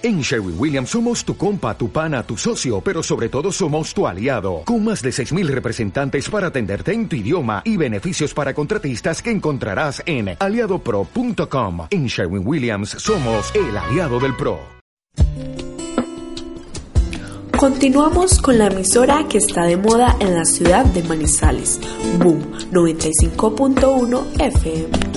En Sherwin Williams somos tu compa, tu pana, tu socio, pero sobre todo somos tu aliado, con más de 6.000 representantes para atenderte en tu idioma y beneficios para contratistas que encontrarás en aliadopro.com. En Sherwin Williams somos el aliado del PRO. Continuamos con la emisora que está de moda en la ciudad de Manizales, Boom 95.1 FM.